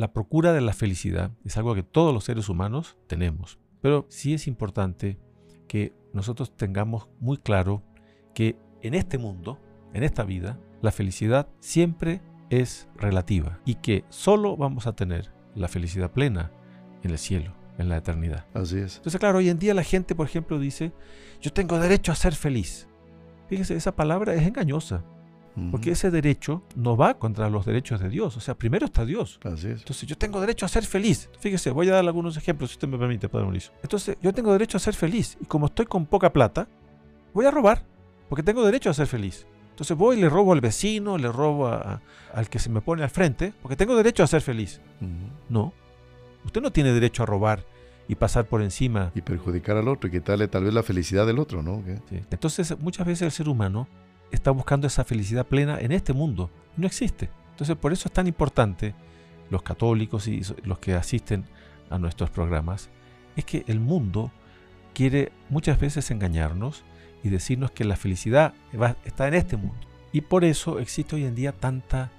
la procura de la felicidad es algo que todos los seres humanos tenemos, pero sí es importante que nosotros tengamos muy claro que en este mundo, en esta vida, la felicidad siempre es relativa y que solo vamos a tener la felicidad plena en el cielo, en la eternidad. Así es. Entonces, claro, hoy en día la gente, por ejemplo, dice, yo tengo derecho a ser feliz. Fíjese, esa palabra es engañosa, porque ese derecho no va contra los derechos de Dios. O sea, primero está Dios. Así es. Entonces, yo tengo derecho a ser feliz. Fíjese, voy a dar algunos ejemplos, si usted me permite, Padre Mauricio. Entonces, yo tengo derecho a ser feliz. Y como estoy con poca plata, voy a robar, porque tengo derecho a ser feliz. Entonces voy y le robo al vecino, le robo al que se me pone al frente, porque tengo derecho a ser feliz. No. Usted no tiene derecho a robar y pasar por encima. Y perjudicar al otro y quitarle tal vez la felicidad del otro, ¿no? Entonces muchas veces el ser humano está buscando esa felicidad plena en este mundo. No existe. Entonces por eso es tan importante los católicos y los que asisten a nuestros programas, es que el mundo quiere muchas veces engañarnos y decirnos que la felicidad está en este mundo. Y por eso existe hoy en día tanta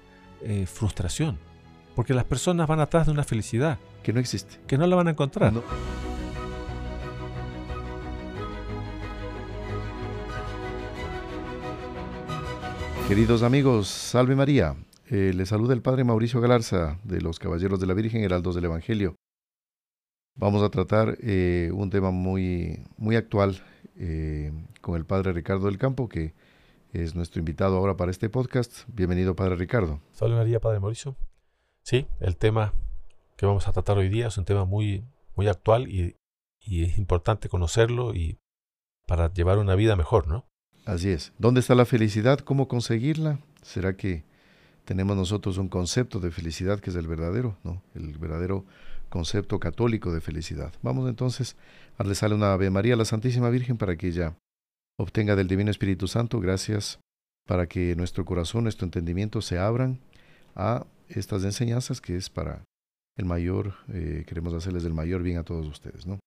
eh, frustración, porque las personas van atrás de una felicidad. Que no existe. Que no la van a encontrar. Queridos amigos, salve María. Eh, les saluda el Padre Mauricio Galarza de los Caballeros de la Virgen Heraldos del Evangelio. Vamos a tratar eh, un tema muy, muy actual eh, con el Padre Ricardo del Campo, que es nuestro invitado ahora para este podcast. Bienvenido, Padre Ricardo. Salve María, Padre Mauricio. Sí, el tema que vamos a tratar hoy día es un tema muy, muy actual y, y es importante conocerlo y para llevar una vida mejor, ¿no? Así es. ¿Dónde está la felicidad? ¿Cómo conseguirla? ¿Será que tenemos nosotros un concepto de felicidad que es el verdadero, ¿no? El verdadero concepto católico de felicidad. Vamos entonces a rezarle una Ave María a la Santísima Virgen para que ella obtenga del Divino Espíritu Santo gracias para que nuestro corazón, nuestro entendimiento se abran a estas enseñanzas que es para el mayor, eh, queremos hacerles el mayor bien a todos ustedes, ¿no?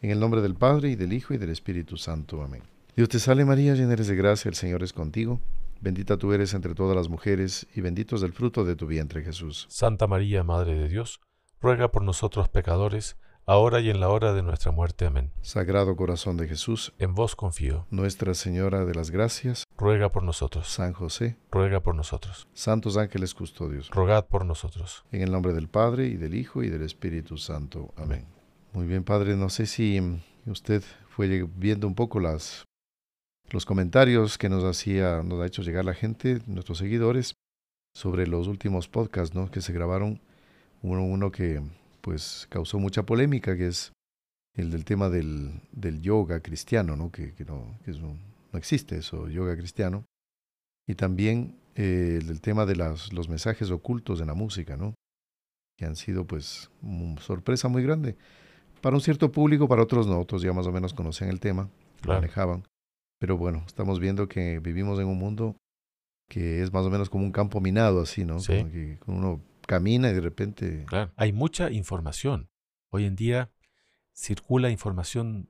En el nombre del Padre y del Hijo y del Espíritu Santo. Amén. Dios te salve María, llena eres de gracia, el Señor es contigo. Bendita tú eres entre todas las mujeres y bendito es el fruto de tu vientre Jesús. Santa María, Madre de Dios, ruega por nosotros pecadores, ahora y en la hora de nuestra muerte. Amén. Sagrado corazón de Jesús, en vos confío. Nuestra Señora de las Gracias, ruega por nosotros. San José, ruega por nosotros. Santos ángeles custodios, rogad por nosotros. En el nombre del Padre, y del Hijo, y del Espíritu Santo. Amén. Muy bien, Padre, no sé si usted fue viendo un poco las los comentarios que nos hacía, nos ha hecho llegar la gente, nuestros seguidores, sobre los últimos podcasts ¿no? que se grabaron uno, uno que pues causó mucha polémica, que es el del tema del, del yoga cristiano, ¿no? que, que no, que no existe eso, yoga cristiano. Y también eh, el del tema de las, los mensajes ocultos en la música, ¿no? que han sido pues una sorpresa muy grande. Para un cierto público, para otros no, otros ya más o menos conocían el tema, lo manejaban. Pero bueno, estamos viendo que vivimos en un mundo que es más o menos como un campo minado, así, ¿no? Sí. que uno camina y de repente... Claro. Hay mucha información. Hoy en día circula información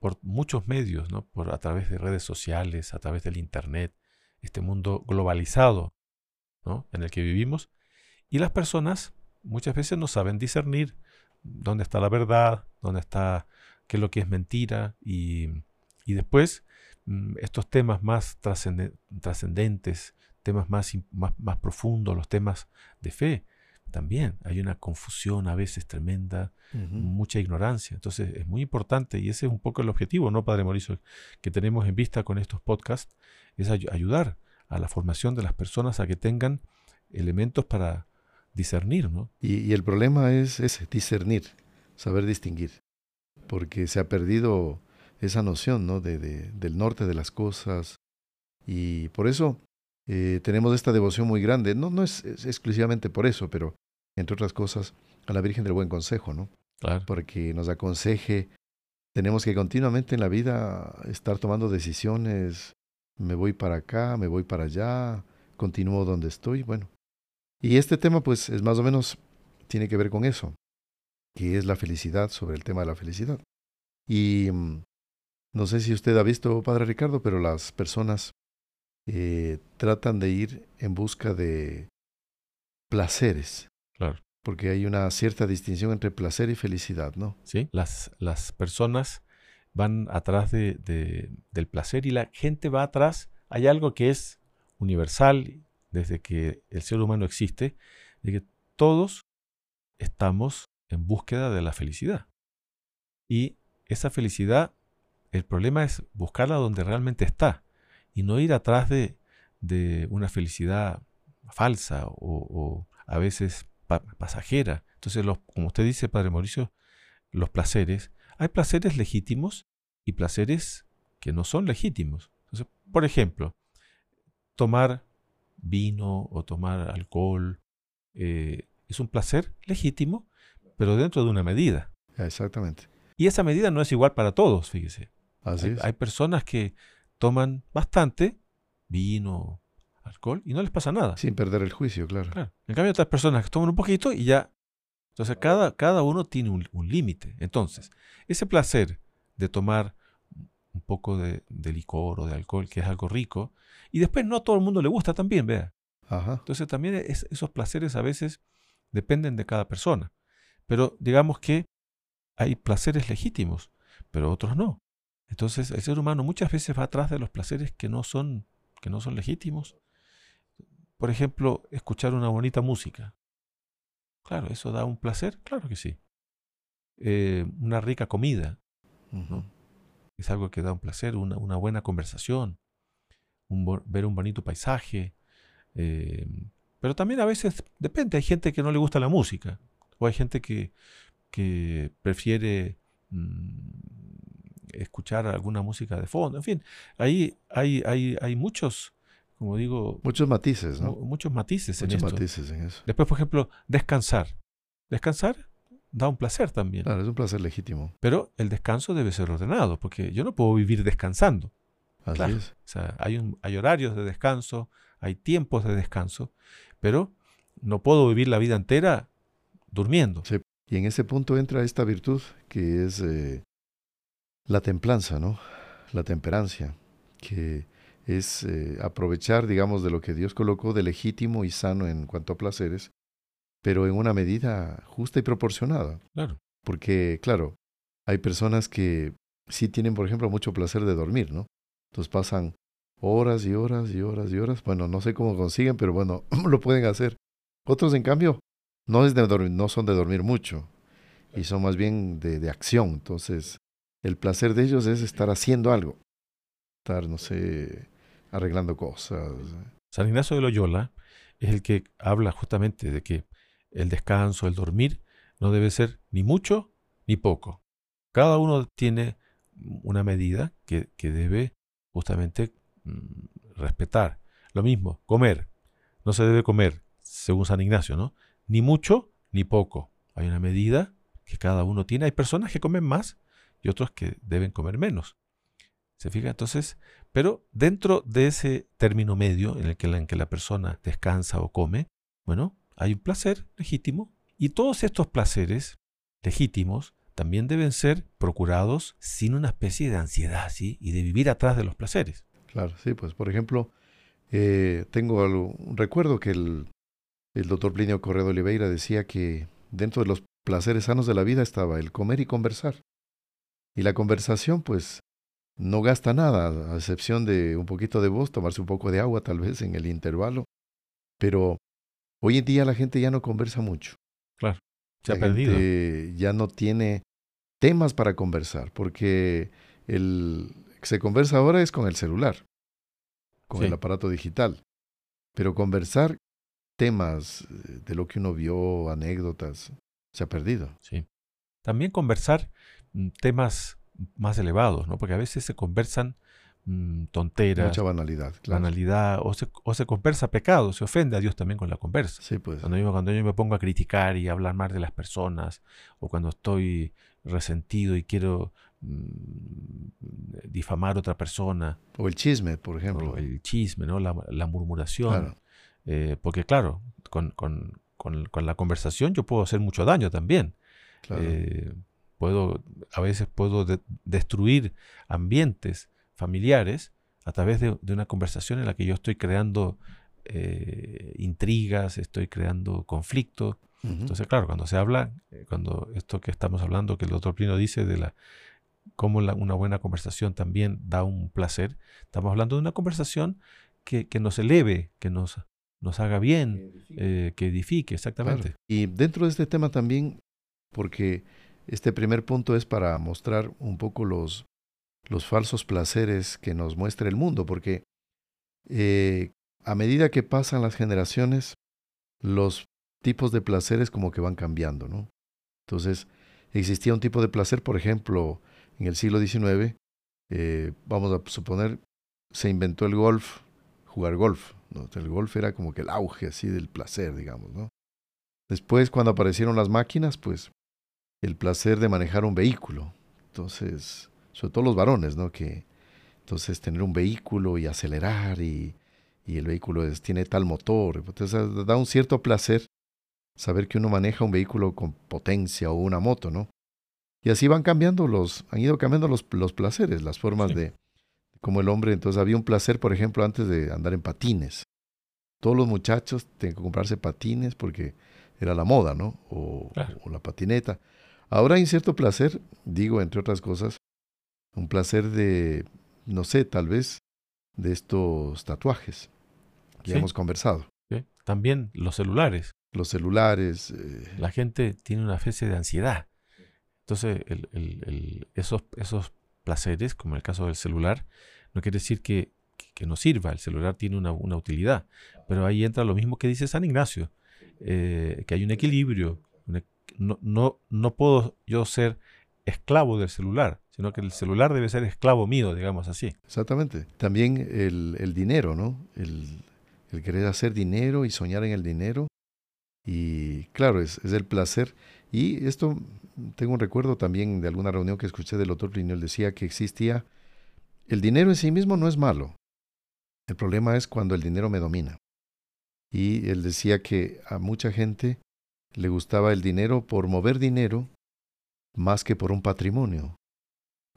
por muchos medios, ¿no? Por, a través de redes sociales, a través del Internet, este mundo globalizado ¿no? en el que vivimos. Y las personas muchas veces no saben discernir dónde está la verdad, dónde está qué es lo que es mentira. Y, y después estos temas más trascendentes, temas más, más, más profundos, los temas de fe, también hay una confusión a veces tremenda, mucha ignorancia. Entonces es muy importante y ese es un poco el objetivo, ¿no, Padre Mauricio, que tenemos en vista con estos podcasts, es ayudar a la formación de las personas a que tengan elementos para discernir, ¿no? Y, el problema es ese, discernir, saber distinguir, porque se ha perdido esa noción, ¿no? De, del norte de las cosas y por eso eh, tenemos esta devoción muy grande. No, no es, exclusivamente por eso, pero entre otras cosas, a la Virgen del Buen Consejo, ¿no? Claro. Porque nos aconseje, tenemos que continuamente en la vida estar tomando decisiones, me voy para acá, me voy para allá, continúo donde estoy, bueno. Y este tema pues es más o menos, tiene que ver con eso, que es la felicidad, sobre el tema de la felicidad. Y mm, no sé si usted ha visto, Padre Ricardo, pero las personas eh, tratan de ir en busca de placeres. Claro. Porque hay una cierta distinción entre placer y felicidad, ¿no? ¿Sí? Las, las personas van atrás de, del placer y la gente va atrás. Hay algo que es universal desde que el ser humano existe, de que todos estamos en búsqueda de la felicidad. Y esa felicidad, el problema es buscarla donde realmente está y no ir atrás de, de una felicidad falsa o, a veces pasajera. Entonces, los, como usted dice, Padre Mauricio, los placeres, hay placeres legítimos y placeres que no son legítimos. Entonces, por ejemplo, tomar vino o tomar alcohol eh, es un placer legítimo, pero dentro de una medida. Exactamente. Y esa medida no es igual para todos, fíjese. Así hay, es. hay personas que toman bastante vino, alcohol, y no les pasa nada. Sin perder el juicio, claro. Claro. En cambio, otras personas que toman un poquito y ya. Entonces, cada, cada uno tiene un, un límite. Entonces, ese placer de tomar un poco de, de, licor o de alcohol, que es algo rico, y después no a todo el mundo le gusta también, vea. Ajá. Entonces, también es, esos placeres a veces dependen de cada persona. Pero digamos que hay placeres legítimos, pero otros no. Entonces, el ser humano muchas veces va atrás de los placeres que no son, que no son legítimos. Por ejemplo, escuchar una bonita música. Claro, ¿eso da un placer? Claro que sí. Eh, una rica comida. Es algo que da un placer, una, una buena conversación, un ver un bonito paisaje. eh, pero también a veces depende, hay gente que no le gusta la música, o hay gente que, que prefiere mm, escuchar alguna música de fondo. En fin, ahí hay, hay, hay muchos, como digo, Muchos matices, ¿no? mu- muchos matices en Muchos esto. matices en eso. Después, por ejemplo, descansar. Descansar da un placer también. Claro, es un placer legítimo. Pero el descanso debe ser ordenado, porque yo no puedo vivir descansando. Así Claro. es. O sea, hay, un, hay horarios de descanso, hay tiempos de descanso, pero no puedo vivir la vida entera durmiendo. Sí. Y en ese punto entra esta virtud que es eh, la templanza, ¿no? La temperancia, que es eh, aprovechar, digamos, de lo que Dios colocó de legítimo y sano en cuanto a placeres, pero en una medida justa y proporcionada. Claro. Porque, claro, hay personas que sí tienen, por ejemplo, mucho placer de dormir, ¿no? Entonces pasan horas y horas y horas y horas. Bueno, no sé cómo consiguen, pero bueno, lo pueden hacer. Otros, en cambio, no, es de dormir, no son de dormir mucho y son más bien de, de acción. Entonces, el placer de ellos es estar haciendo algo. Estar, no sé, arreglando cosas. San Ignacio de Loyola es el que habla justamente de que el descanso, el dormir, no debe ser ni mucho ni poco. Cada uno tiene una medida que, que debe justamente mm, respetar. Lo mismo, comer. No se debe comer, según San Ignacio, ¿no? Ni mucho ni poco. Hay una medida que cada uno tiene. Hay personas que comen más y otros que deben comer menos. ¿Se fija? Entonces, pero dentro de ese término medio en el que la, en que la persona descansa o come, bueno, hay un placer legítimo y todos estos placeres legítimos también deben ser procurados sin una especie de ansiedad, ¿sí? Y de vivir atrás de los placeres. Claro, sí, pues por ejemplo, eh, tengo algo, un recuerdo que el, el doctor Plinio Corredo Oliveira decía que dentro de los placeres sanos de la vida estaba el comer y conversar. Y la conversación, pues, no gasta nada, a excepción de un poquito de voz, tomarse un poco de agua tal vez en el intervalo. Pero hoy en día la gente ya no conversa mucho. Se ha perdido. ya no tiene temas para conversar, porque el que se conversa ahora es con el celular, con Sí. el aparato digital. Pero conversar temas eh, de lo que uno vio, anécdotas, se ha perdido. Sí. También conversar temas más elevados, ¿no? Porque a veces se conversan mm, tonteras, Mucha banalidad, claro. banalidad, o se, o se conversa pecado, se ofende a Dios también con la conversa. Sí, pues. Cuando yo, cuando yo me pongo a criticar y a hablar mal de las personas, o cuando estoy resentido y quiero mm, difamar a otra persona, O el chisme, por ejemplo. o el chisme, ¿no? la, la murmuración, Claro. eh, porque claro, con, con- con- con la conversación yo puedo hacer mucho daño también. claro. Eh, puedo, a veces puedo de- destruir ambientes familiares a través de, de una conversación en la que yo estoy creando eh, intrigas, estoy creando conflictos. Entonces, claro, cuando se habla, eh, cuando esto que estamos hablando, que el doctor Plino dice de la cómo una buena conversación también da un placer, estamos hablando de una conversación que, nos eleve, que nos, nos haga bien, que edifique, eh, exactamente. Y dentro de este tema también, porque este primer punto es para mostrar un poco los, los falsos placeres que nos muestra el mundo, porque eh, a medida que pasan las generaciones, los tipos de placeres como que van cambiando, ¿no? Entonces, existía un tipo de placer, por ejemplo, en el siglo XIX, eh, vamos a suponer, se inventó el golf, jugar golf. ¿no? El golf era como que el auge así del placer, digamos, ¿no? Después, cuando aparecieron las máquinas, pues el placer de manejar un vehículo. Entonces, sobre todo los varones, ¿no? Que entonces tener un vehículo y acelerar y, y el vehículo tiene tal motor. Entonces da un cierto placer saber que uno maneja un vehículo con potencia o una moto, ¿no? Y así van cambiando los, han ido cambiando los, los placeres, las formas de, como el hombre. Entonces había un placer, por ejemplo, antes de andar en patines. Todos los muchachos tenían que comprarse patines porque era la moda, ¿no? O, o la patineta. Ahora hay cierto placer, digo, entre otras cosas, un placer de, no sé, tal vez, de estos tatuajes que hemos conversado. También los celulares. Los celulares. Eh, la gente tiene una especie de ansiedad. Entonces, el, esos, esos placeres, como en el caso del celular, no quiere decir que, que, no sirva. El celular tiene una, una, utilidad. Pero ahí entra lo mismo que dice San Ignacio, eh, que hay un equilibrio. No, no, no puedo yo ser esclavo del celular, sino que el celular debe ser esclavo mío, digamos así. Exactamente. También el, el dinero, ¿no? El, el, querer hacer dinero y soñar en el dinero. Y claro, es, es, el placer. Y esto, tengo un recuerdo también de alguna reunión que escuché del doctor Plinio, él decía que existía, el dinero en sí mismo no es malo. El problema es cuando el dinero me domina. Y él decía que a mucha gente le gustaba el dinero por mover dinero más que por un patrimonio.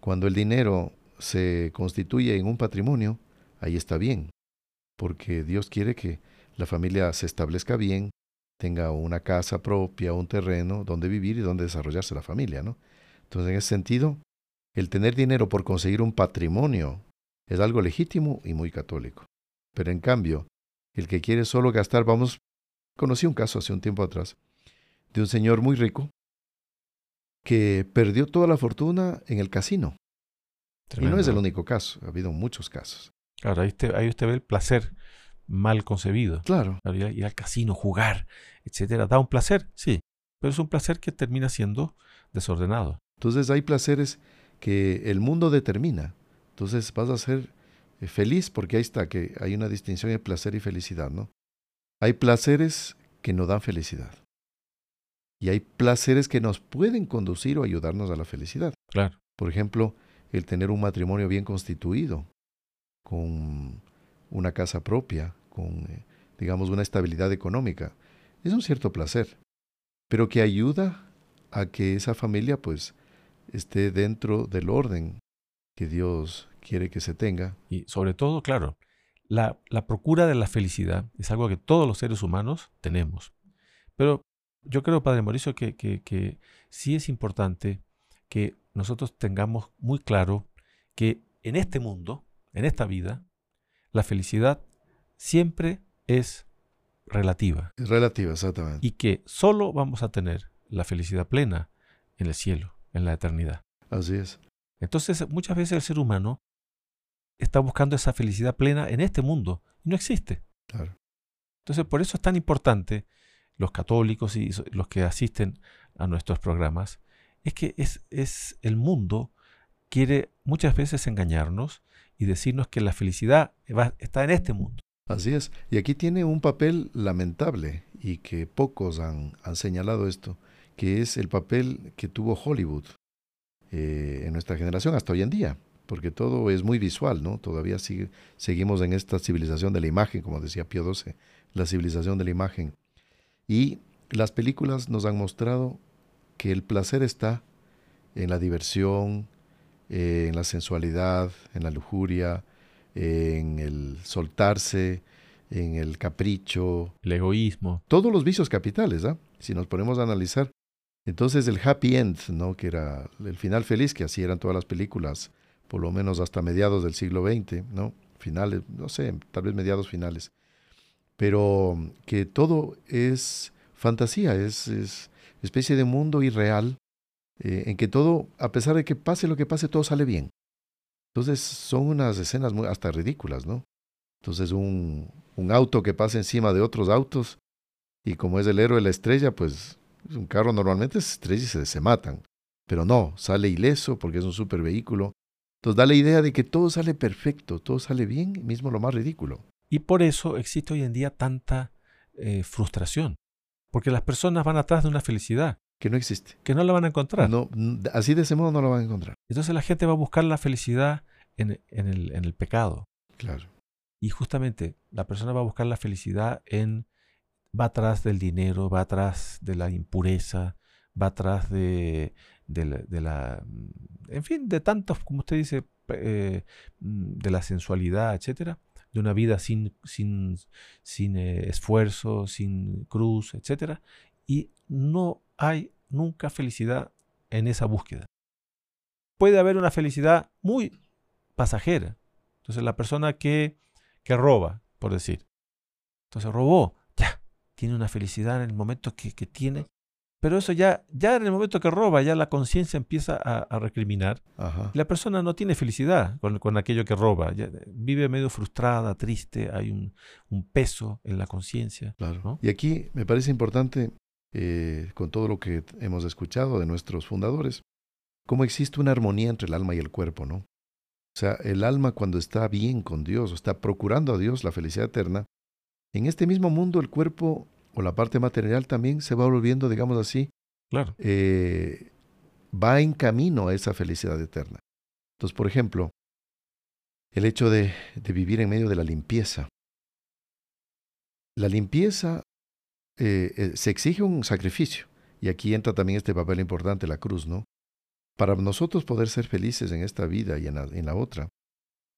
Cuando el dinero se constituye en un patrimonio, ahí está bien, porque Dios quiere que la familia se establezca bien, tenga una casa propia, un terreno donde vivir y donde desarrollarse la familia, ¿no? Entonces, en ese sentido, el tener dinero por conseguir un patrimonio es algo legítimo y muy católico. Pero en cambio, el que quiere solo gastar, vamos, conocí un caso hace un tiempo atrás de un señor muy rico que perdió toda la fortuna en el casino. Y no es el único caso, ha habido muchos casos. Claro, ahí usted, ahí usted ve el placer mal concebido. Claro. Ir, al casino, jugar, etcétera, da un placer, sí, pero es un placer que termina siendo desordenado. Entonces hay placeres que el mundo determina. Entonces vas a ser eh, feliz porque ahí está, que hay una distinción entre placer y felicidad, ¿no? Hay placeres que no dan felicidad. Y hay placeres que nos pueden conducir o ayudarnos a la felicidad. Claro. Por ejemplo, el tener un matrimonio bien constituido, con una casa propia, con, eh, digamos, una estabilidad económica. Es un cierto placer, pero que ayuda a que esa familia, pues, esté dentro del orden que Dios quiere que se tenga. Y sobre todo, claro, la, la procura de la felicidad es algo que todos los seres humanos tenemos. Pero yo creo, Padre Mauricio, que, que, sí es importante que nosotros tengamos muy claro que en este mundo, en esta vida, la felicidad siempre es relativa. Es relativa, exactamente. Y que solo vamos a tener la felicidad plena en el cielo, en la eternidad. Así es. Entonces, muchas veces el ser humano está buscando esa felicidad plena en este mundo y no existe. Claro. Entonces, por eso es tan importante los católicos y los que asisten a nuestros programas, es que es, es el mundo quiere muchas veces engañarnos y decirnos que la felicidad está en este mundo. Así es. Y aquí tiene un papel lamentable y que pocos han, han señalado esto, que es el papel que tuvo Hollywood eh, en nuestra generación hasta hoy en día, porque todo es muy visual, ¿no? Todavía seguimos en esta civilización de la imagen, como decía Pío XII, la civilización de la imagen. Y las películas nos han mostrado que el placer está en la diversión, en la sensualidad, en la lujuria, en el soltarse, en el capricho, el egoísmo. Todos los vicios capitales, ¿ah? Si nos ponemos a analizar. Entonces el happy end, ¿no? Que era el final feliz, que así eran todas las películas, por lo menos hasta mediados del siglo XX, ¿no? Finales, no sé, tal vez mediados finales. Pero que todo es fantasía, es, es especie de mundo irreal, eh, en que todo, a pesar de que pase lo que pase, todo sale bien. Entonces son unas escenas muy, hasta ridículas, ¿no? Entonces un, un auto que pasa encima de otros autos y como es el héroe la estrella, pues un carro normalmente se estrella y se, se matan. Pero no, sale ileso porque es un super vehículo. Entonces da la idea de que todo sale perfecto, todo sale bien, mismo lo más ridículo. Y por eso existe hoy en día tanta eh, frustración. Porque las personas van atrás de una felicidad. Que no existe. Que no la van a encontrar. No, así de ese modo no la van a encontrar. Entonces la gente va a buscar la felicidad en, en, el, en el pecado. Claro. Y justamente la persona va a buscar la felicidad en, va atrás del dinero, va atrás de la impureza, va atrás de, de, la, de la en fin, de tantos, como usted dice, eh, de la sensualidad, etcétera, de una vida sin, sin, sin eh, esfuerzo, sin cruz, etcétera, y no hay nunca felicidad en esa búsqueda. Puede haber una felicidad muy pasajera. Entonces la persona que, que roba, por decir, entonces robó, ya, tiene una felicidad en el momento que, que tiene, pero eso ya, ya en el momento que roba, ya la conciencia empieza a, recriminar. la persona no tiene felicidad con, con aquello que roba. vive medio frustrada, triste, hay un, un peso en la conciencia. Claro. Y aquí me parece importante eh, con todo lo que hemos escuchado de nuestros fundadores, cómo existe una armonía entre el alma y el cuerpo, ¿no? O sea, el alma cuando está bien con Dios, o está procurando a Dios la felicidad eterna, en este mismo mundo el cuerpo o la parte material también se va volviendo, digamos así, claro. Eh, va en camino a esa felicidad eterna. Entonces, por ejemplo, el hecho de, de vivir en medio de la limpieza. La limpieza eh, eh, se exige un sacrificio. Y aquí entra también este papel importante, la cruz, ¿no? Para nosotros poder ser felices en esta vida y en la, otra,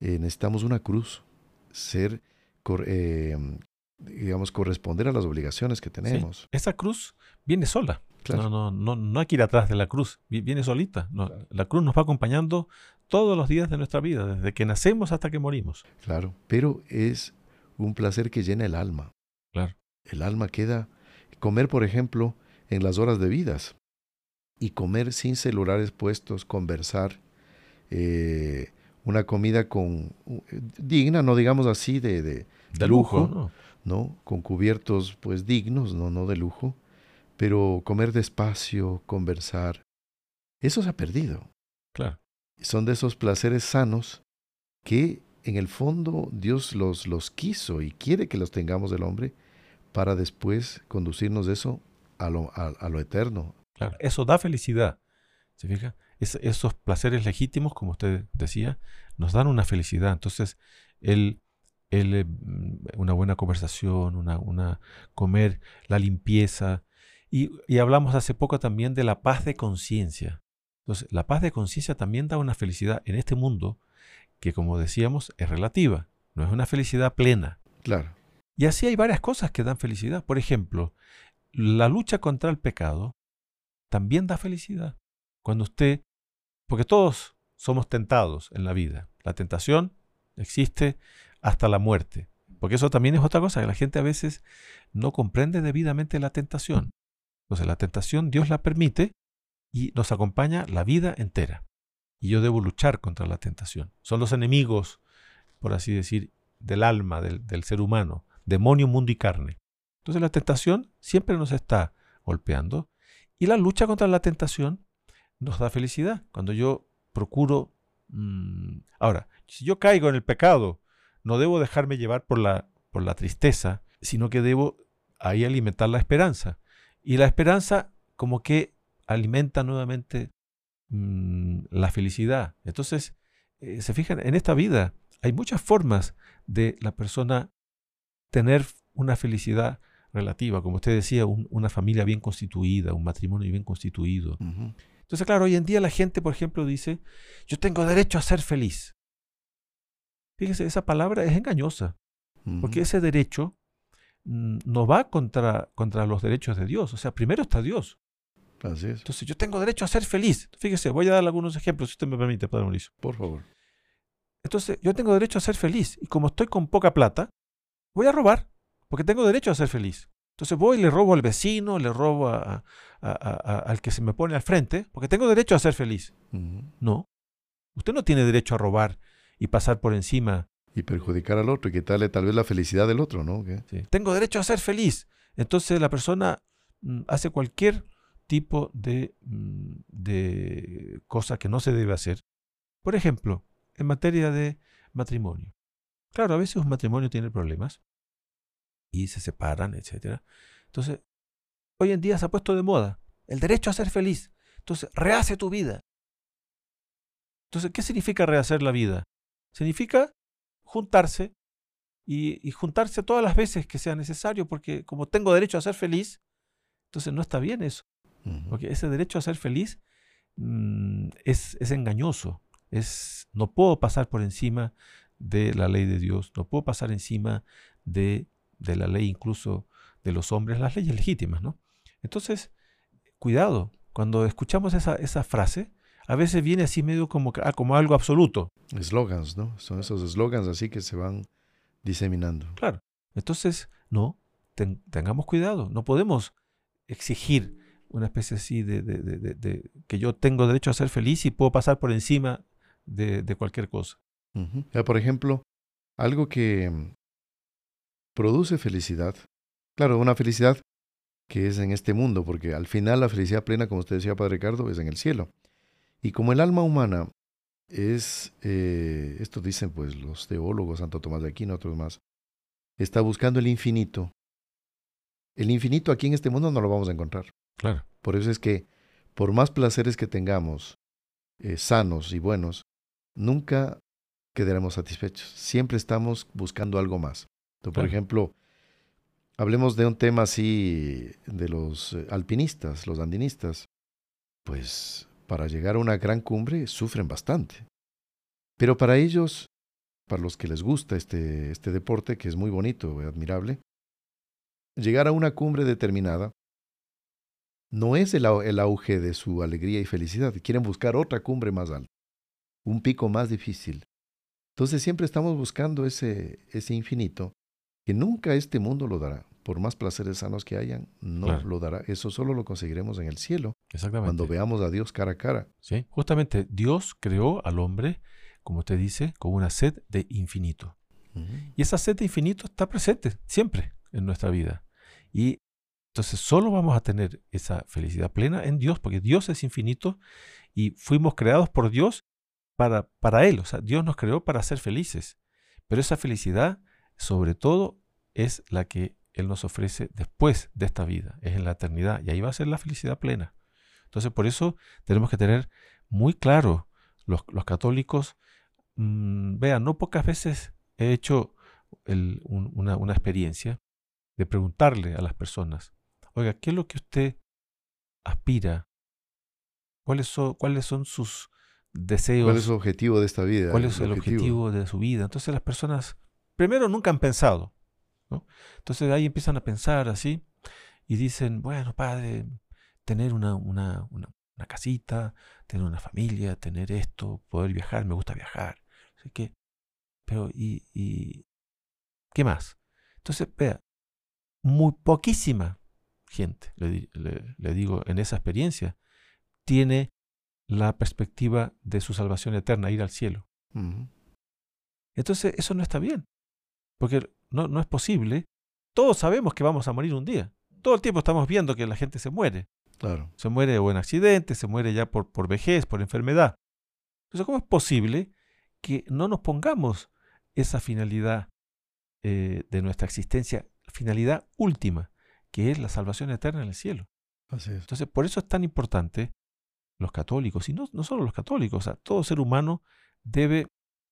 eh, necesitamos una cruz, ser, digamos, corresponder a las obligaciones que tenemos. Esa cruz viene sola. No, no, no, no hay que ir atrás de la cruz, viene solita. la cruz nos va acompañando todos los días de nuestra vida, desde que nacemos hasta que morimos. Claro, pero es un placer que llena el alma. Claro. El alma queda. Comer, por ejemplo, en las horas de vidas. Y comer sin celulares puestos, conversar. Eh, una comida con digna, no digamos así, de, de, lujo, ¿no? Con cubiertos pues dignos, no, no de lujo. Pero comer despacio, conversar. Eso se ha perdido. Claro. Son de esos placeres sanos que en el fondo Dios los, los quiso y quiere que los tengamos del hombre para después conducirnos de eso a lo, a, lo eterno. Claro, eso da felicidad. ¿Se fija? esos placeres legítimos, como usted decía, nos dan una felicidad. Entonces, el, el eh, una buena conversación, una, una comer, la limpieza. Y, y hablamos hace poco también de la paz de conciencia. Entonces, la paz de conciencia también da una felicidad en este mundo que, como decíamos, es relativa. No es una felicidad plena. Claro. Y así hay varias cosas que dan felicidad. Por ejemplo, la lucha contra el pecado también da felicidad. Cuando usted, porque todos somos tentados en la vida. La tentación existe hasta la muerte. Porque eso también es otra cosa, que la gente a veces no comprende debidamente la tentación. Entonces la tentación Dios la permite y nos acompaña la vida entera. Y yo debo luchar contra la tentación. Son los enemigos, por así decir, del alma, del, ser humano demonio, mundo y carne. Entonces la tentación siempre nos está golpeando y la lucha contra la tentación nos da felicidad. Cuando yo procuro... Mm, ahora, si yo caigo en el pecado, no debo dejarme llevar por la, por la tristeza, sino que debo ahí alimentar la esperanza. Y la esperanza como que alimenta nuevamente mm, la felicidad. Entonces, eh, se fijan, en esta vida hay muchas formas de la persona tener una felicidad relativa, como usted decía, una familia bien constituida, un matrimonio bien constituido. Entonces, claro, hoy en día la gente, por ejemplo, dice, yo tengo derecho a ser feliz. Fíjese, esa palabra es engañosa. Porque ese derecho mm, no va contra, contra los derechos de Dios. O sea, primero está Dios. Así es. Entonces, yo tengo derecho a ser feliz. Fíjese, voy a dar algunos ejemplos, si usted me permite, Padre Mauricio. Por favor. Entonces, yo tengo derecho a ser feliz. Y como estoy con poca plata, voy a robar, porque tengo derecho a ser feliz. Entonces voy y le robo al vecino, le robo al que se me pone al frente, porque tengo derecho a ser feliz. No. Usted no tiene derecho a robar y pasar por encima. Y perjudicar al otro y quitarle tal vez la felicidad del otro, ¿no? Tengo derecho a ser feliz. Entonces la persona mm, hace cualquier tipo de, mm, de cosa que no se debe hacer. Por ejemplo, en materia de matrimonio. Claro, a veces un matrimonio tiene problemas y se separan, etc. Entonces, hoy en día se ha puesto de moda el derecho a ser feliz. Entonces, rehace tu vida. Entonces, ¿qué significa rehacer la vida? Significa juntarse y, juntarse todas las veces que sea necesario, porque como tengo derecho a ser feliz, entonces no está bien eso. Porque ese derecho a ser feliz mm, es, es engañoso. Es, no puedo pasar por encima de la ley de Dios, no puedo pasar encima de, de la ley incluso de los hombres, las leyes legítimas, ¿no? Entonces, cuidado, cuando escuchamos esa, esa frase, a veces viene así medio como, ah, como algo absoluto. Eslogans, ¿no? Son esos eslogans así que se van diseminando. Claro. Entonces, no, tengamos cuidado, no podemos exigir una especie así de, de, de, que yo tengo derecho a ser feliz y puedo pasar por encima de, cualquier cosa. por ejemplo, algo que produce felicidad, claro, una felicidad que es en este mundo, porque al final la felicidad plena, como usted decía, Padre Ricardo, es en el cielo. Y como el alma humana es, eh, esto dicen pues los teólogos, Santo Tomás de Aquino, otros más, está buscando el infinito. El infinito aquí en este mundo no lo vamos a encontrar. Claro. Por eso es que, por más placeres que tengamos, eh, sanos y buenos, nunca quedaremos satisfechos. Siempre estamos buscando algo más. Por ejemplo, hablemos de un tema así de los eh, alpinistas, los andinistas. Pues para llegar a una gran cumbre sufren bastante. Pero para ellos, para los que les gusta este, este deporte, que es muy bonito admirable, llegar a una cumbre determinada no es el, el auge de su alegría y felicidad. Quieren buscar otra cumbre más alta un pico más difícil. Entonces siempre estamos buscando ese, ese infinito que nunca este mundo lo dará. Por más placeres sanos que hayan, no lo dará. Eso solo lo conseguiremos en el cielo. Exactamente. Cuando veamos a Dios cara a cara. Sí, justamente Dios creó al hombre, como usted dice, con una sed de infinito. Y esa sed de infinito está presente siempre en nuestra vida. Y entonces solo vamos a tener esa felicidad plena en Dios, porque Dios es infinito y fuimos creados por Dios para, para Él. O sea, Dios nos creó para ser felices. Pero esa felicidad, sobre todo, es la que Él nos ofrece después de esta vida, es en la eternidad. Y ahí va a ser la felicidad plena. Entonces, por eso tenemos que tener muy claro los, católicos. Mm, vean, no pocas veces he hecho una, una experiencia de preguntarle a las personas, oiga, ¿qué es lo que usted aspira? ¿Cuáles son, cuáles son sus, deseos. ¿Cuál es su objetivo de esta vida? ¿Cuál es el, objetivo? de su vida? Entonces las personas, primero, nunca han pensado. ¿No? Entonces ahí empiezan a pensar así y dicen, bueno, padre, tener una, una, una, casita, tener una familia, tener esto, poder viajar, me gusta viajar. Así que, pero, ¿y, y qué más? Entonces, vea, muy poquísima gente, le, le digo, en esa experiencia, tiene la perspectiva de su salvación eterna, ir al cielo. Entonces, eso no está bien, porque no, no es posible. Todos sabemos que vamos a morir un día. Todo el tiempo estamos viendo que la gente se muere. Claro. Se muere o en accidente, se muere ya por, por vejez, por enfermedad. Entonces, ¿cómo es posible que no nos pongamos esa finalidad eh, de nuestra existencia, finalidad última, que es la salvación eterna en el cielo? Así es. Entonces, por eso es tan importante los católicos, y no, no solo los católicos, o sea, todo ser humano debe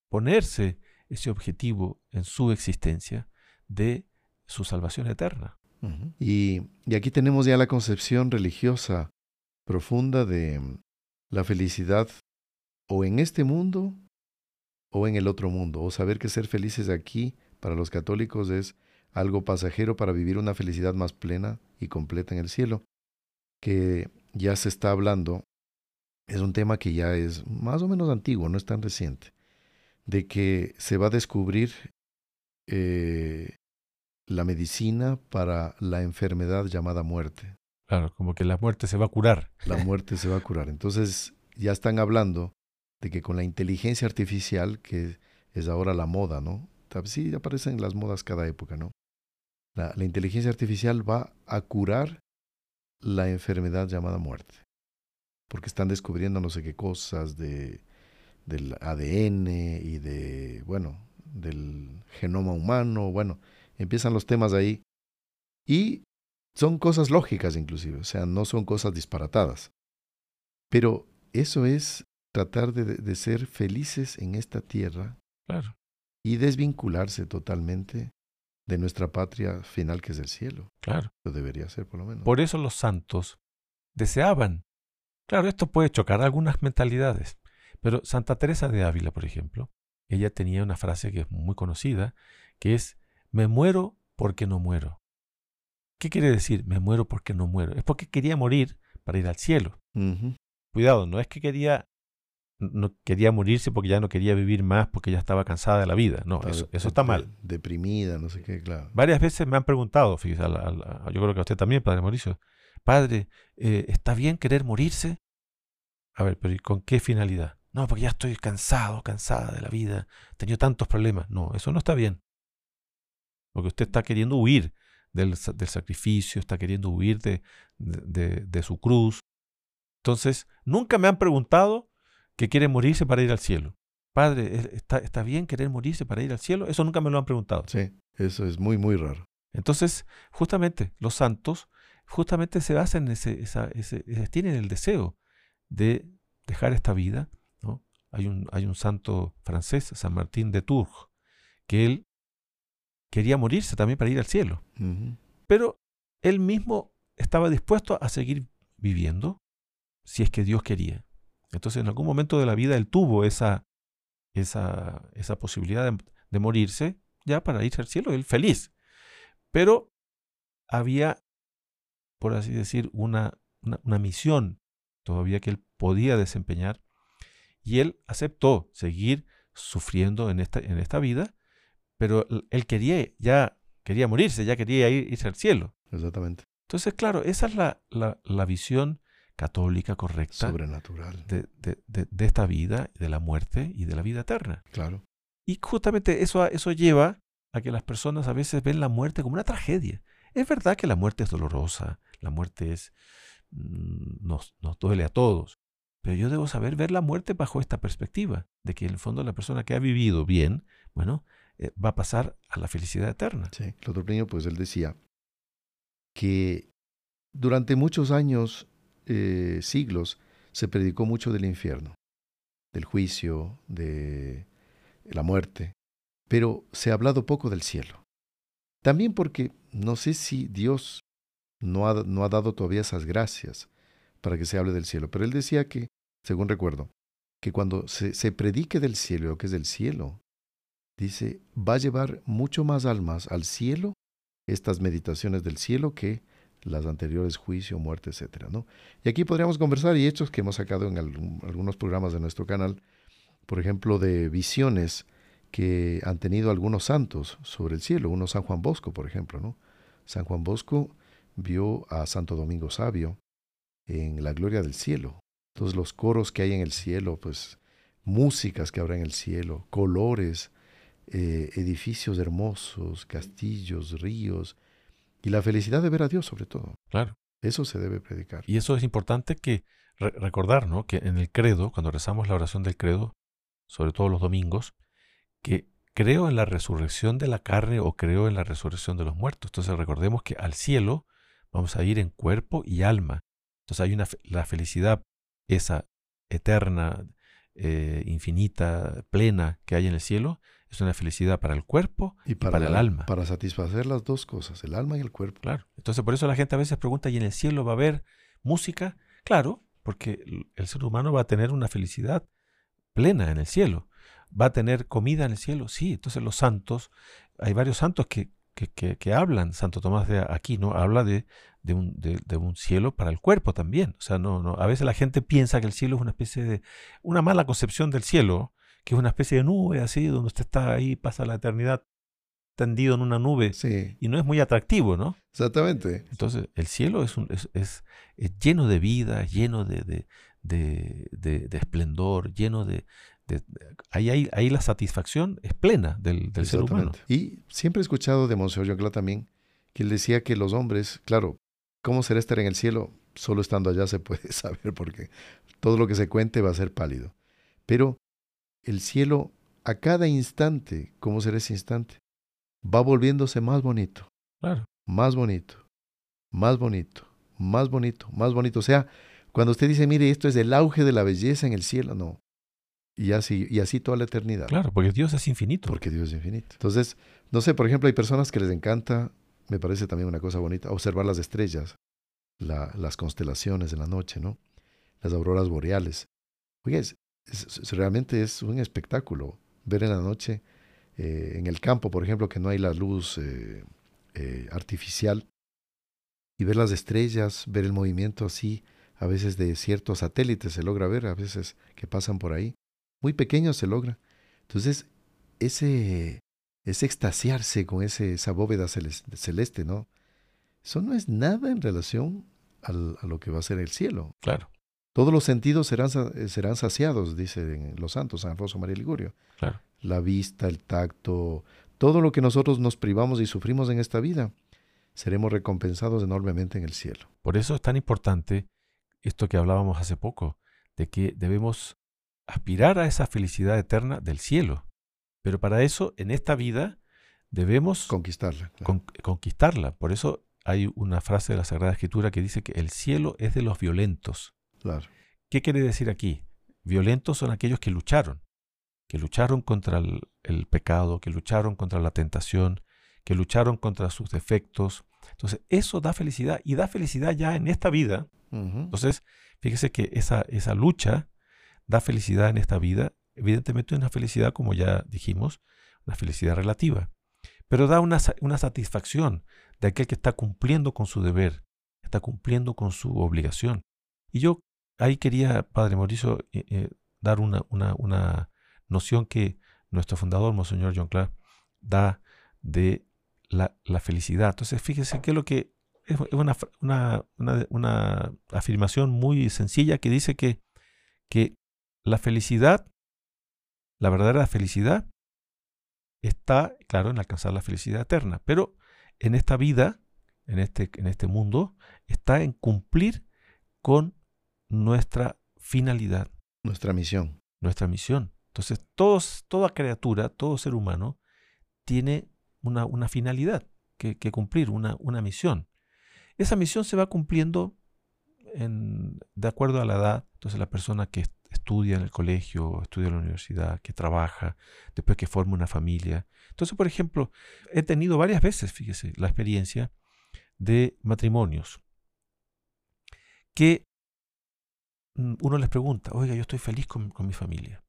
ponerse ese objetivo en su existencia de su salvación eterna. y, y, aquí tenemos ya la concepción religiosa profunda de mm, la felicidad o en este mundo o en el otro mundo, o saber que ser felices aquí para los católicos es algo pasajero para vivir una felicidad más plena y completa en el cielo, que ya se está hablando, es un tema que ya es más o menos antiguo, no es tan reciente, de que se va a descubrir eh, la medicina para la enfermedad llamada muerte. Claro, como que la muerte se va a curar. La muerte se va a curar. Entonces ya están hablando de que con la inteligencia artificial, que es ahora la moda, ¿no? Sí, aparecen las modas cada época, ¿no? La, la inteligencia artificial va a curar la enfermedad llamada muerte. Porque están descubriendo no sé qué cosas de, del ADN y de, bueno, del genoma humano, bueno, empiezan los temas ahí. Y son cosas lógicas inclusive, o sea, no son cosas disparatadas. Pero eso es tratar de, de ser felices en esta tierra Claro. y desvincularse totalmente de nuestra patria final que es el cielo. Claro. Lo debería ser por lo menos. Por eso los santos deseaban. Claro, esto puede chocar algunas mentalidades, pero Santa Teresa de Ávila, por ejemplo, ella tenía una frase que es muy conocida, que es, me muero porque no muero. ¿Qué quiere decir me muero porque no muero? Es porque quería morir para ir al cielo. Cuidado, no es que quería no quería morirse porque ya no quería vivir más porque ya estaba cansada de la vida. No, Está eso, está mal. Deprimida, no sé qué, claro. Varias veces me han preguntado, fíjese, a la- a la- yo creo que a usted también, Padre Mauricio, Padre, eh, ¿está bien querer morirse? A ver, pero ¿y con qué finalidad? No, porque ya estoy cansado, cansada de la vida, he tenido tantos problemas. No, eso no está bien. Porque usted está queriendo huir del, del sacrificio, está queriendo huir de, de- su cruz. Entonces, nunca me han preguntado que quiere morirse para ir al cielo. Padre, ¿es- ¿está, ¿está bien querer morirse para ir al cielo? Eso nunca me lo han preguntado. Sí, eso es muy, muy raro. Entonces, justamente, los santos justamente se basan en ese, esa- ese- ese- tienen el deseo de dejar esta vida. Hay, un, hay un santo francés, San Martín de Tours, que él quería morirse también para ir al cielo, pero él mismo estaba dispuesto a seguir viviendo si es que Dios quería. Entonces, en algún momento de la vida él tuvo esa, esa, esa posibilidad de, de morirse ya para irse al cielo, él feliz. Pero había, por así decir, una, una, una misión todavía que él podía desempeñar y él aceptó seguir sufriendo en esta, en esta vida, pero él- quería ya quería morirse, ya quería ir- irse al cielo. Exactamente. Entonces, claro, esa es la, la, la visión católica correcta Sobrenatural. de, de- de- de esta vida, de la muerte y de la vida eterna. Claro. Y justamente eso, eso lleva a que las personas a veces ven la muerte como una tragedia. Es verdad que la muerte es dolorosa, la muerte es mm, nos, nos duele a todos, pero yo debo saber ver la muerte bajo esta perspectiva, de que en el fondo la persona que ha vivido bien, bueno, eh, va a pasar a la felicidad eterna. Sí. Otro niño, pues él decía que durante muchos años, eh, siglos, se predicó mucho del infierno, del juicio, de la muerte, pero se ha hablado poco del cielo. También porque no sé si Dios no ha, no ha dado todavía esas gracias para que se hable del cielo, pero él decía que, según recuerdo, que cuando se, predique del cielo, lo que es del cielo, dice, va a llevar mucho más almas al cielo estas meditaciones del cielo que las anteriores juicio, muerte, etcétera, ¿no? Y aquí podríamos conversar y hechos que hemos sacado en algunos programas de nuestro canal, por ejemplo, de visiones que han tenido algunos santos sobre el cielo, uno San Juan Bosco, por ejemplo, ¿no? San Juan Bosco vio a Santo Domingo Sabio en la gloria del cielo. Entonces los coros que hay en el cielo, pues músicas que habrá en el cielo, colores, eh, edificios hermosos, castillos, ríos, y la felicidad de ver a Dios sobre todo. Claro. Eso se debe predicar. Y eso es importante que re- recordar, ¿no? Que en el credo, cuando rezamos la oración del credo, sobre todo los domingos, que creo en la resurrección de la carne o creo en la resurrección de los muertos. Entonces recordemos que al cielo vamos a ir en cuerpo y alma. Entonces hay una fe- la felicidad esa eterna, eh, infinita, plena que hay en el cielo, es una felicidad para el cuerpo Y para, el alma. Para satisfacer las dos cosas, el alma y el cuerpo. Claro. Entonces, por eso la gente a veces pregunta, ¿y en el cielo va a haber música? Claro, porque el- ser humano va a tener una felicidad plena en el cielo. ¿Va a tener comida en el cielo? Sí. Entonces los santos hay varios santos que, que, que, hablan, Santo Tomás de Aquino habla de, de, un, de, un, cielo para el cuerpo también. O sea, no, no, a veces la gente piensa que el cielo es una especie de, una mala concepción del cielo, que es una especie de nube así, donde usted está ahí, pasa la eternidad tendido en una nube y no es muy atractivo, ¿no? Exactamente. Entonces, el cielo es, un, es, es, lleno de vida, lleno de, de, de, esplendor, lleno de... ahí, ahí, ahí, la satisfacción es plena del, del ser humano. Y siempre he escuchado de Monseñor Yoncla también que él decía que los hombres, claro, ¿cómo será estar en el cielo? Solo estando allá se puede saber porque todo lo que se cuente va a ser pálido. Pero el cielo, a cada instante, ¿cómo será ese instante? va volviéndose más bonito. Claro. Más bonito. Más bonito. Más bonito. Más bonito. O sea, cuando usted dice, mire, esto es el auge de la belleza en el cielo, no. Y así, y así toda la eternidad. Claro, porque Dios es infinito. Porque Dios es infinito. Entonces, no sé, por ejemplo, hay personas que les encanta, me parece también una cosa bonita, observar las estrellas, las constelaciones de la noche, ¿no? Las auroras boreales. Oye, realmente es un espectáculo ver en la noche eh, en el campo, por ejemplo, que no hay la luz eh, eh, artificial, y ver las estrellas, ver el movimiento así, a veces de ciertos satélites se logra ver, a veces que pasan por ahí, muy pequeños se logra. Entonces, ese, ese extasiarse con ese, esa bóveda celeste, ¿no? Eso no es nada en relación al, a lo que va a ser el cielo. Claro. Todos los sentidos serán, serán saciados, dice los santos, San Rosa María Ligurio. Claro la vista, el tacto, todo lo que nosotros nos privamos y sufrimos en esta vida, seremos recompensados enormemente en el cielo. Por eso es tan importante esto que hablábamos hace poco, de que debemos aspirar a esa felicidad eterna del cielo. Pero para eso, en esta vida, debemos conquistarla. conquistarla. Por eso hay una frase de la Sagrada Escritura que dice que el cielo es de los violentos. Claro. ¿Qué quiere decir aquí? Violentos son aquellos que lucharon que lucharon contra el, pecado, que lucharon contra la tentación, que lucharon contra sus defectos. Entonces, eso da felicidad y da felicidad ya en esta vida. Entonces, fíjese que esa, esa lucha da felicidad en esta vida. Evidentemente una felicidad, como ya dijimos, una felicidad relativa. Pero da una, una satisfacción de aquel que está cumpliendo con su deber, está cumpliendo con su obligación. Y yo ahí quería, Padre Mauricio, eh, eh, dar una, una, una, noción que nuestro fundador, Monseñor John Clark, da de la, felicidad. Entonces, fíjese que lo que es una, una, una, afirmación muy sencilla que dice que, que la felicidad, la verdadera felicidad, está, claro, en alcanzar la felicidad eterna, pero en esta vida, en este, en este mundo, está en cumplir con nuestra finalidad. Nuestra misión. Nuestra misión. Entonces, todos, toda criatura, todo ser humano, tiene una, una finalidad que, cumplir, una, una, misión. Esa misión se va cumpliendo en, de acuerdo a la edad. Entonces, la persona que estudia en el colegio, estudia en la universidad, que trabaja, después que forma una familia. Entonces, por ejemplo, he tenido varias veces, fíjese, la experiencia de matrimonios que mm, uno les pregunta, oiga, yo estoy feliz con mi familia.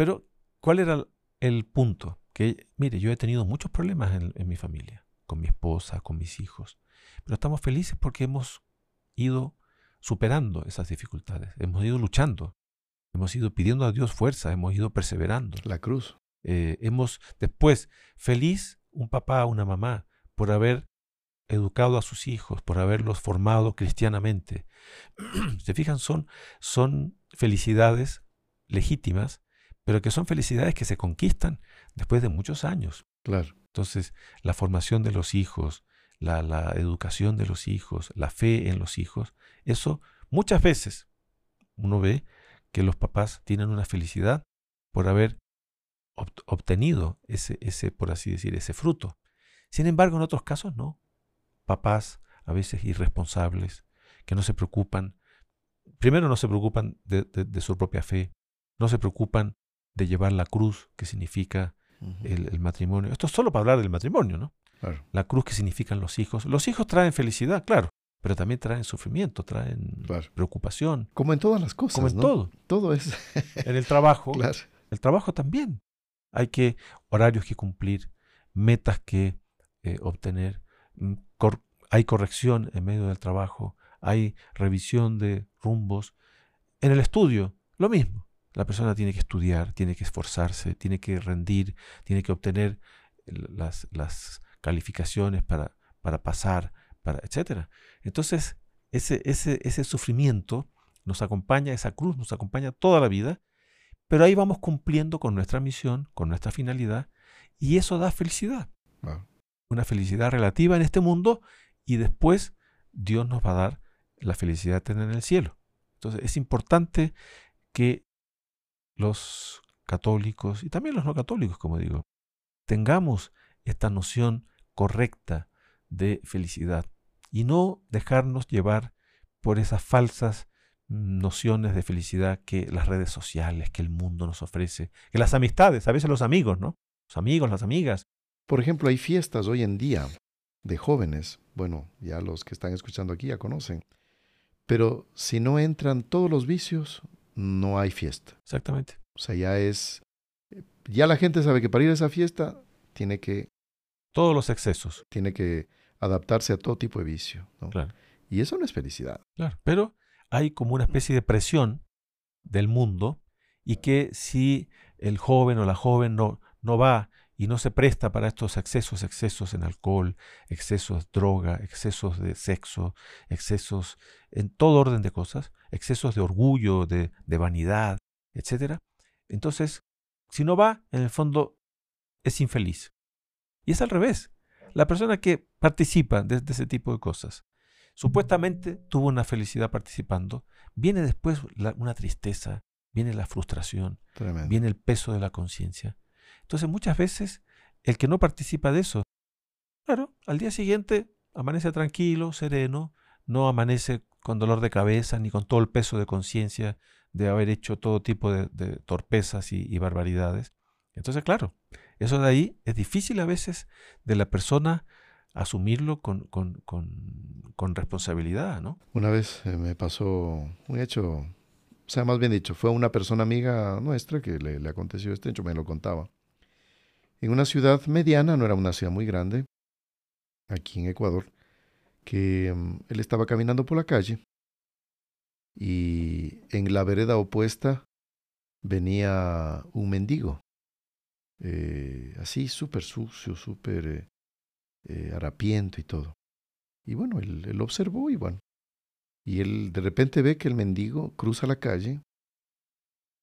Pero, ¿cuál era el punto? Que, mire, yo he tenido muchos problemas en, mi familia, con mi esposa, con mis hijos, pero estamos felices porque hemos ido superando esas dificultades, hemos ido luchando, hemos ido pidiendo a Dios fuerza, hemos ido perseverando. La cruz. Eh, hemos después, feliz un papá, una mamá, por haber educado a sus hijos, por haberlos formado cristianamente. Se fijan, son, son felicidades legítimas pero que son felicidades que se conquistan después de muchos años. Claro. Entonces, la formación de los hijos, la, la educación de los hijos, la fe en los hijos, eso muchas veces uno ve que los papás tienen una felicidad por haber obtenido ese, ese, por así decir, ese fruto. Sin embargo, en otros casos no. Papás a veces irresponsables, que no se preocupan, primero no se preocupan de, de su propia fe, no se preocupan de llevar la cruz que significa el, matrimonio. Esto es solo para hablar del matrimonio, ¿no? La cruz que significan los hijos. Los hijos traen felicidad, claro, pero también traen sufrimiento, traen preocupación. Como en todas las cosas. Como en todo. Todo es. en el trabajo. El trabajo también. Hay que horarios que cumplir, metas que eh, obtener, mm, hay corrección en medio del trabajo, hay revisión de rumbos. En el estudio, lo mismo. La persona tiene que estudiar, tiene que esforzarse, tiene que rendir, tiene que obtener las, las calificaciones para, para pasar, para, etc. Entonces, ese, ese, ese sufrimiento nos acompaña, esa cruz nos acompaña toda la vida, pero ahí vamos cumpliendo con nuestra misión, con nuestra finalidad, y eso da felicidad. Una felicidad relativa en este mundo y después Dios nos va a dar la felicidad de tener en el cielo. Entonces es importante que los católicos y también los no católicos, como digo, tengamos esta noción correcta de felicidad y no dejarnos llevar por esas falsas nociones de felicidad que las redes sociales, que el mundo nos ofrece, que las amistades, a veces los amigos, ¿no? Los amigos, las amigas. Por ejemplo, hay fiestas hoy en día de jóvenes, bueno, ya los que están escuchando aquí ya conocen, pero si no entran todos los vicios, no hay fiesta. Exactamente. O sea, ya es, ya la gente sabe que para ir a esa fiesta tiene que... Todos los excesos. Tiene que adaptarse a todo tipo de vicio. ¿no? Claro. Y eso no es felicidad. Claro, pero hay como una especie de presión del mundo y que si el joven o la joven no, no va y no se presta para estos excesos, excesos en alcohol, excesos de droga, excesos de sexo, excesos en todo orden de cosas, excesos de orgullo, de, de vanidad, etc. Entonces, si no va, en el fondo es infeliz. Y es al revés. La persona que participa de ese tipo de cosas Supuestamente tuvo una felicidad participando, viene después una tristeza, viene la frustración, viene el peso de la conciencia. Entonces muchas veces el que no participa de eso, claro, al día siguiente amanece tranquilo, sereno, no amanece con dolor de cabeza ni con todo el peso de conciencia de haber hecho todo tipo de, torpezas y, barbaridades. Entonces, claro, eso de ahí es difícil a veces de la persona asumirlo con, con, con, responsabilidad, ¿no? Una vez eh, me pasó un hecho, o sea, más bien dicho, fue una persona amiga nuestra que le, aconteció este hecho, me lo contaba. En una ciudad mediana, no era una ciudad muy grande, aquí en Ecuador, que mm, él estaba caminando por la calle y en la vereda opuesta venía un mendigo, eh, así súper sucio, súper eh, eh, harapiento y todo. Y bueno, él, él observó y bueno. Y él de repente ve que el mendigo cruza la calle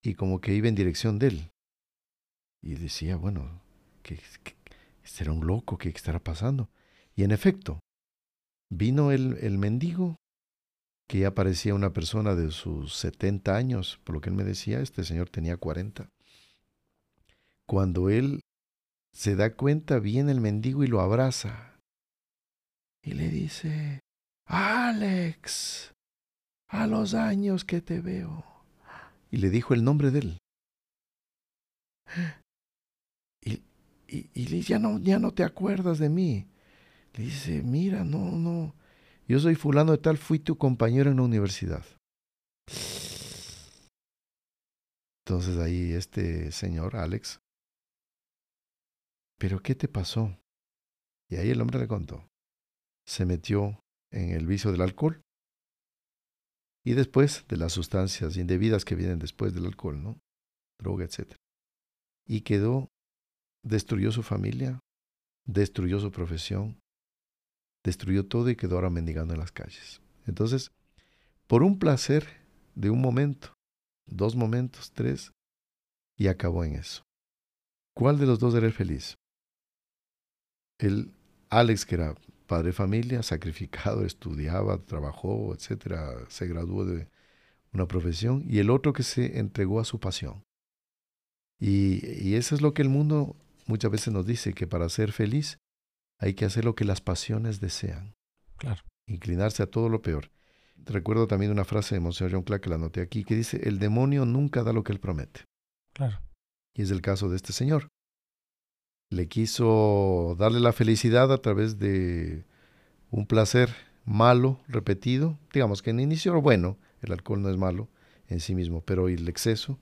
y como que iba en dirección de él. Y decía, bueno, que, este era un loco, ¿qué estará pasando? Y en efecto, vino el, el mendigo, que ya parecía una persona de sus 70 años, por lo que él me decía, este señor tenía 40. Cuando él se da cuenta, viene el mendigo y lo abraza. Y le dice, Alex, a los años que te veo. Y le dijo el nombre de él. Y, y, y ya, no, ya no te acuerdas de mí. Le dice, mira, no, no. Yo soy fulano de tal, fui tu compañero en la universidad. Entonces ahí este señor, Alex, ¿pero qué te pasó? Y ahí el hombre le contó. Se metió en el vicio del alcohol y después de las sustancias indebidas que vienen después del alcohol, ¿no? Droga, etc. Y quedó, destruyó su familia, destruyó su profesión, destruyó todo y quedó ahora mendigando en las calles. Entonces, por un placer de un momento, dos momentos, tres, y acabó en eso. ¿Cuál de los dos era el feliz? El Alex, que era padre de familia, sacrificado, estudiaba, trabajó, etcétera, se graduó de una profesión, y el otro que se entregó a su pasión. Y, y eso es lo que el mundo muchas veces nos dice, que para ser feliz hay que hacer lo que las pasiones desean. Claro. Inclinarse a todo lo peor. Recuerdo también una frase de Monseñor John Clark que la anoté aquí, que dice, el demonio nunca da lo que él promete. Claro. Y es el caso de este señor le quiso darle la felicidad a través de un placer malo, repetido. Digamos que en inicio era bueno, el alcohol no es malo en sí mismo, pero el exceso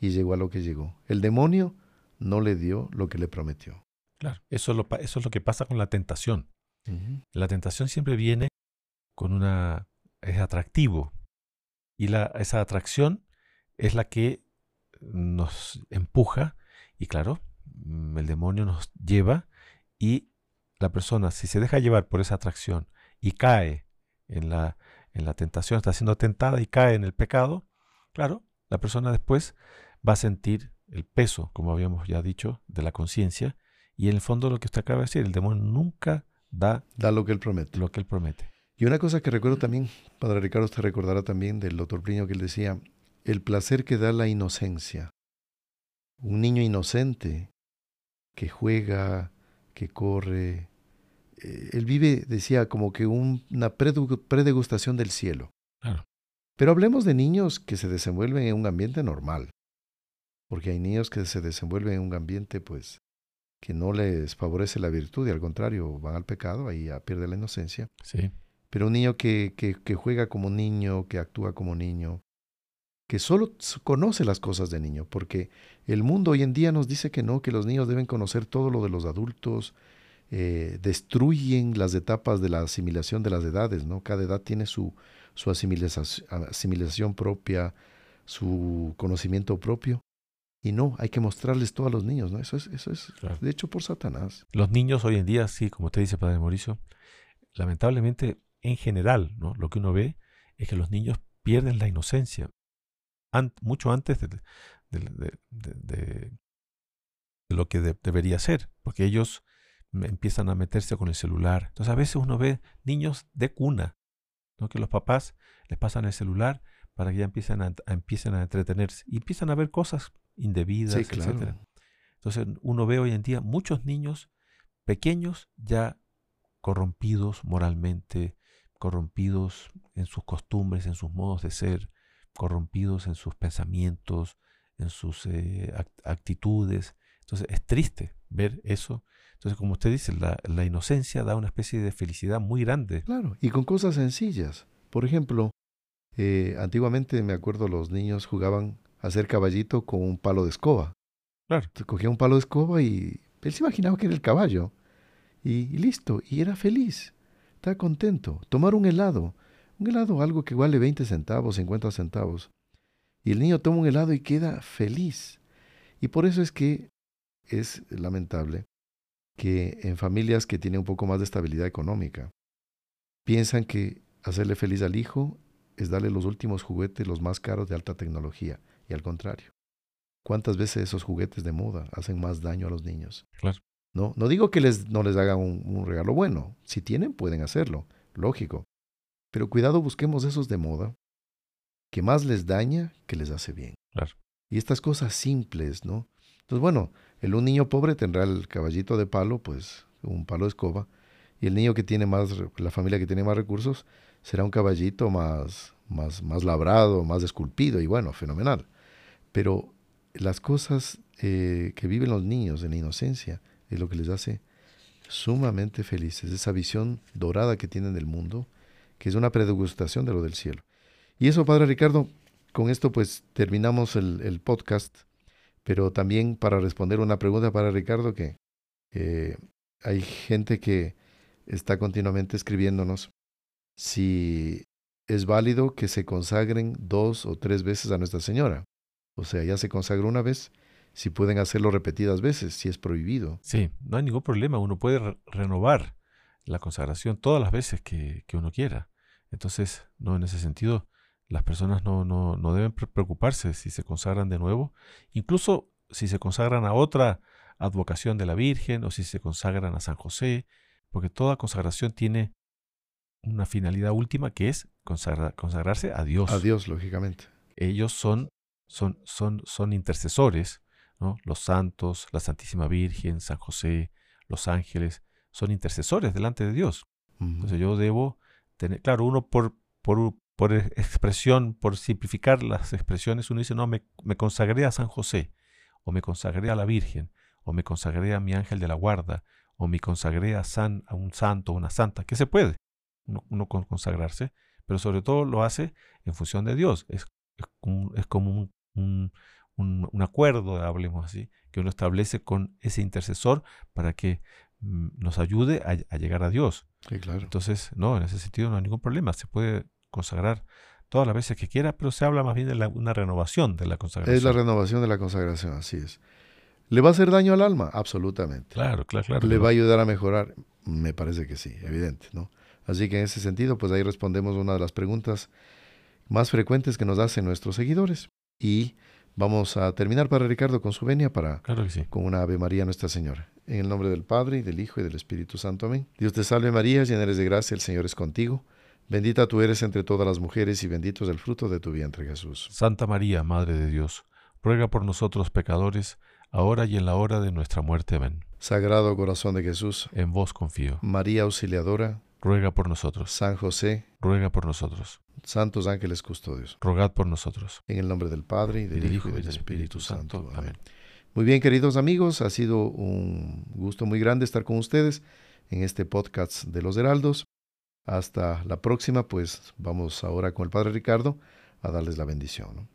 y llegó a lo que llegó. El demonio no le dio lo que le prometió. Claro, eso es lo, eso es lo que pasa con la tentación. La tentación siempre viene con una... es atractivo. Y la, esa atracción es la que nos empuja y claro, el demonio nos lleva y la persona, si se deja llevar por esa atracción y cae en la, en la tentación, está siendo tentada y cae en el pecado, claro, la persona después va a sentir el peso, como habíamos ya dicho, de la conciencia. Y en el fondo lo que usted acaba de decir, el demonio nunca da, da lo que él promete. Lo que él promete. Y una cosa que recuerdo también, Padre Ricardo, usted recordará también del doctor Priño que él decía, el placer que da la inocencia. Un niño inocente que juega, que corre. Eh, él vive, decía, como que una predegustación del cielo. Pero hablemos de niños que se desenvuelven en un ambiente normal. Porque hay niños que se desenvuelven en un ambiente, pues, que no les favorece la virtud y al contrario van al pecado, ahí ya pierde la inocencia. Sí. Pero un niño que, que, que juega como niño, que actúa como niño, que solo conoce las cosas de niño, porque el mundo hoy en día nos dice que no, que los niños deben conocer todo lo de los adultos, eh, destruyen las etapas de la asimilación de las edades, ¿no? Cada edad tiene su, su asimilación, propia, su conocimiento propio. Y no, hay que mostrarles todo a los niños, ¿no? Eso es, eso es de hecho por Satanás. Los niños hoy en día, sí, como usted dice, Padre Mauricio, lamentablemente, en general, ¿no? Lo que uno ve es que los niños pierden la inocencia mucho antes de, de, lo que debería ser, porque ellos empiezan a meterse con el celular. Entonces a veces uno ve niños de cuna, ¿no? que los papás les pasan el celular para que ya empiecen a, empiecen a entretenerse y empiezan a ver cosas indebidas, etc. Entonces uno ve hoy en día muchos niños pequeños ya corrompidos moralmente, corrompidos en sus costumbres, en sus modos de ser, corrompidos en sus pensamientos, en sus eh, actitudes. Entonces es triste ver eso. Entonces, como usted dice, la, inocencia da una especie de felicidad muy grande. Claro, y con cosas sencillas. Por ejemplo, eh, antiguamente me acuerdo los niños jugaban a hacer caballito con un palo de escoba. Claro. Entonces, cogía un palo de escoba y él se imaginaba que era el caballo. Y, y listo, y era feliz. Estaba contento. Tomar un helado. Un helado, algo que vale 20 centavos, 50 centavos. Y el niño toma un helado y queda feliz. Y por eso es que es lamentable que en familias que tienen un poco más de estabilidad económica, piensan que hacerle feliz al hijo es darle los últimos juguetes, los más caros de alta tecnología. Y al contrario. ¿Cuántas veces esos juguetes de moda hacen más daño a los niños? Claro. No, no digo que les, no les hagan un regalo bueno. Si tienen, pueden hacerlo. Lógico. Pero cuidado, busquemos esos de moda que más les daña que les hace bien. Claro. Y estas cosas simples, ¿no? Entonces, bueno, el un niño pobre tendrá el caballito de palo, pues un palo de escoba, y el niño que tiene más, la familia que tiene más recursos, será un caballito más, más, más labrado, más esculpido, y bueno, fenomenal. Pero las cosas eh, que viven los niños en la inocencia es lo que les hace sumamente felices, esa visión dorada que tienen del mundo, que es una predegustación de lo del cielo. Y eso, Padre Ricardo, con esto pues terminamos el, podcast, pero también para responder una pregunta para Ricardo, que hay gente que está continuamente escribiéndonos si es válido que se consagren dos o tres veces a Nuestra Señora. O sea, ya se consagró una vez, si pueden hacerlo repetidas veces, si es prohibido. Sí, no hay ningún problema, uno puede renovar la consagración todas las veces que, uno quiera. Entonces, no en ese sentido, las personas no, no, no, deben preocuparse si se consagran de nuevo, incluso si se consagran a otra advocación de la Virgen o si se consagran a San José, porque toda consagración tiene una finalidad última que es consagrarse a Dios. A Dios, lógicamente. Ellos son, son, son, son intercesores, ¿no? los santos, la Santísima Virgen, San José, los ángeles, son intercesores delante de Dios. Entonces yo debo tener, claro, uno por, por, por, expresión, por simplificar las expresiones, uno dice, no, me, me, consagré a San José, o me consagré a la Virgen, o me consagré a mi ángel de la guarda, o me consagré a, san, a un santo, una santa, que se puede uno, consagrarse, pero sobre todo lo hace en función de Dios. Es, es, como un, un, un acuerdo, hablemos así, que uno establece con ese intercesor para que nos ayude a, a llegar a Dios. Sí, claro. Entonces, no, en ese sentido no hay ningún problema. Se puede consagrar todas las veces que quiera, pero se habla más bien de la- una renovación de la consagración. Es la renovación de la consagración, así es. ¿Le va a hacer daño al alma? Absolutamente. Claro, claro, claro. ¿Le va a ayudar a mejorar? Me parece que sí, evidente, ¿no? Así que en ese sentido, pues ahí respondemos una de las preguntas más frecuentes que nos hacen nuestros seguidores. Y vamos a terminar, Padre Ricardo, con su venia para Claro que sí. con una Ave María Nuestra Señora. En el nombre del Padre, y del Hijo, y del Espíritu Santo. Amén. Dios te salve María, llena eres de gracia, el Señor es contigo. Bendita tú eres entre todas las mujeres, y bendito es el fruto de tu vientre, Jesús. Santa María, Madre de Dios, ruega por nosotros pecadores, ahora y en la hora de nuestra muerte. Amén. Sagrado corazón de Jesús, En vos confío. María Auxiliadora, Ruega por nosotros. San José, Ruega por nosotros. santos ángeles custodios. Rogad por nosotros. En el nombre del Padre, y del Hijo, y del Espíritu Santo. Amén. Amén. Muy bien, queridos amigos, ha sido un gusto muy grande estar con ustedes en este podcast de los Heraldos. Hasta la próxima, pues vamos ahora con el Padre Ricardo a darles la bendición. ¿no?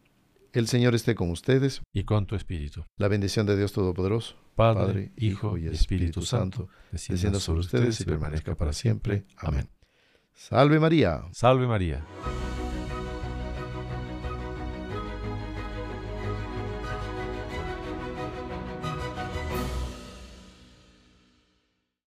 El Señor esté con ustedes. Y con tu espíritu. La bendición de Dios Todopoderoso, Padre, Padre, Hijo y Espíritu Santo, descienda sobre ustedes y permanezca para siempre. Amén. Salve María. Salve María.